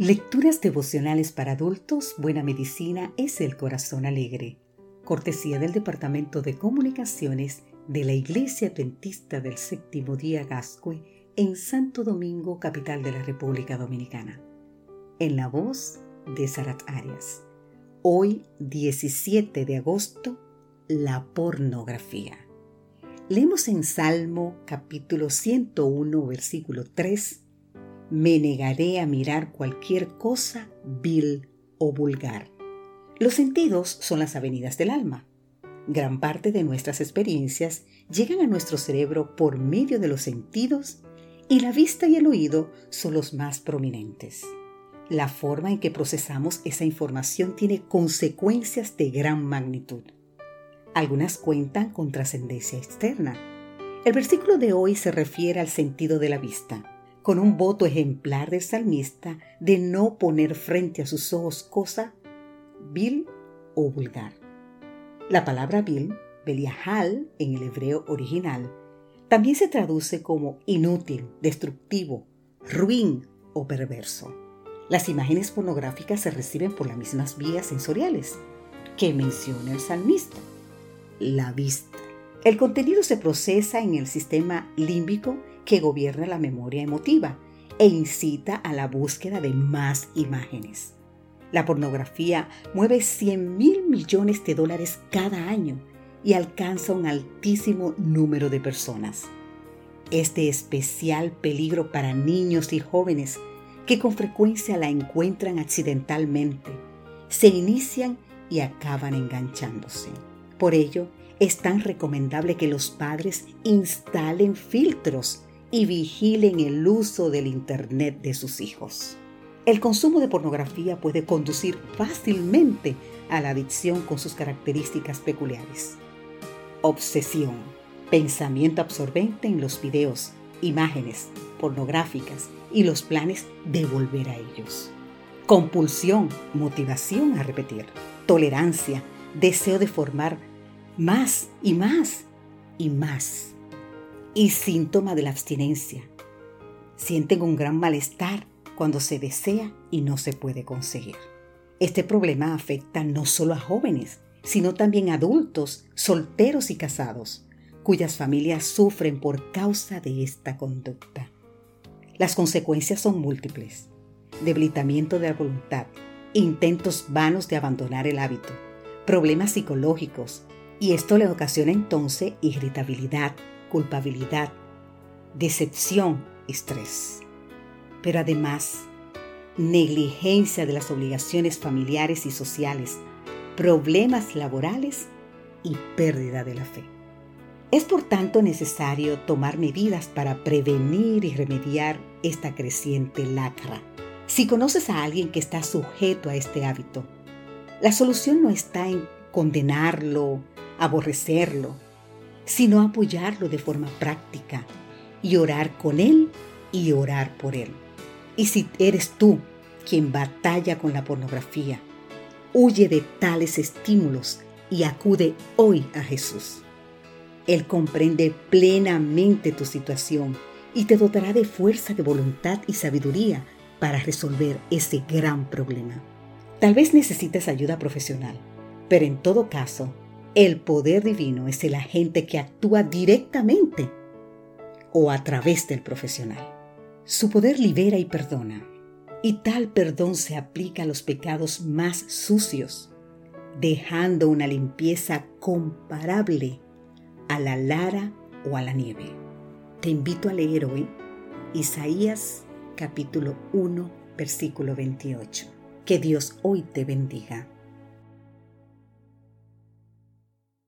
Lecturas devocionales para adultos, Buena Medicina es el Corazón Alegre. Cortesía del Departamento de Comunicaciones de la Iglesia Adventista del Séptimo Día Gascue en Santo Domingo, capital de la República Dominicana. En la voz de Sarat Arias. Hoy, 17 de agosto, la pornografía. Leemos en Salmo capítulo 101, versículo 3 me negaré a mirar cualquier cosa vil o vulgar. Los sentidos son las avenidas del alma. Gran parte de nuestras experiencias llegan a nuestro cerebro por medio de los sentidos y la vista y el oído son los más prominentes. La forma en que procesamos esa información tiene consecuencias de gran magnitud. Algunas cuentan con trascendencia externa. El versículo de hoy se refiere al sentido de la vista con un voto ejemplar del salmista de no poner frente a sus ojos cosa vil o vulgar. La palabra vil, beliahal en el hebreo original, también se traduce como inútil, destructivo, ruin o perverso. Las imágenes pornográficas se reciben por las mismas vías sensoriales que menciona el salmista. La vista. El contenido se procesa en el sistema límbico que gobierna la memoria emotiva e incita a la búsqueda de más imágenes. La pornografía mueve 100 mil millones de dólares cada año y alcanza un altísimo número de personas. Es de especial peligro para niños y jóvenes que con frecuencia la encuentran accidentalmente, se inician y acaban enganchándose. Por ello, es tan recomendable que los padres instalen filtros y vigilen el uso del Internet de sus hijos. El consumo de pornografía puede conducir fácilmente a la adicción con sus características peculiares. Obsesión, pensamiento absorbente en los videos, imágenes pornográficas y los planes de volver a ellos. Compulsión, motivación a repetir. Tolerancia, deseo de formar más y más y más y síntoma de la abstinencia. Sienten un gran malestar cuando se desea y no se puede conseguir. Este problema afecta no solo a jóvenes, sino también a adultos, solteros y casados, cuyas familias sufren por causa de esta conducta. Las consecuencias son múltiples. Debilitamiento de la voluntad, intentos vanos de abandonar el hábito, problemas psicológicos, y esto le ocasiona entonces irritabilidad, culpabilidad, decepción, estrés. Pero además, negligencia de las obligaciones familiares y sociales, problemas laborales y pérdida de la fe. Es por tanto necesario tomar medidas para prevenir y remediar esta creciente lacra. Si conoces a alguien que está sujeto a este hábito, la solución no está en condenarlo, aborrecerlo, sino apoyarlo de forma práctica y orar con él y orar por él. Y si eres tú quien batalla con la pornografía, huye de tales estímulos y acude hoy a Jesús. Él comprende plenamente tu situación y te dotará de fuerza de voluntad y sabiduría para resolver ese gran problema. Tal vez necesites ayuda profesional, pero en todo caso, el poder divino es el agente que actúa directamente o a través del profesional. Su poder libera y perdona, y tal perdón se aplica a los pecados más sucios, dejando una limpieza comparable a la lara o a la nieve. Te invito a leer hoy Isaías capítulo 1, versículo 28. Que Dios hoy te bendiga.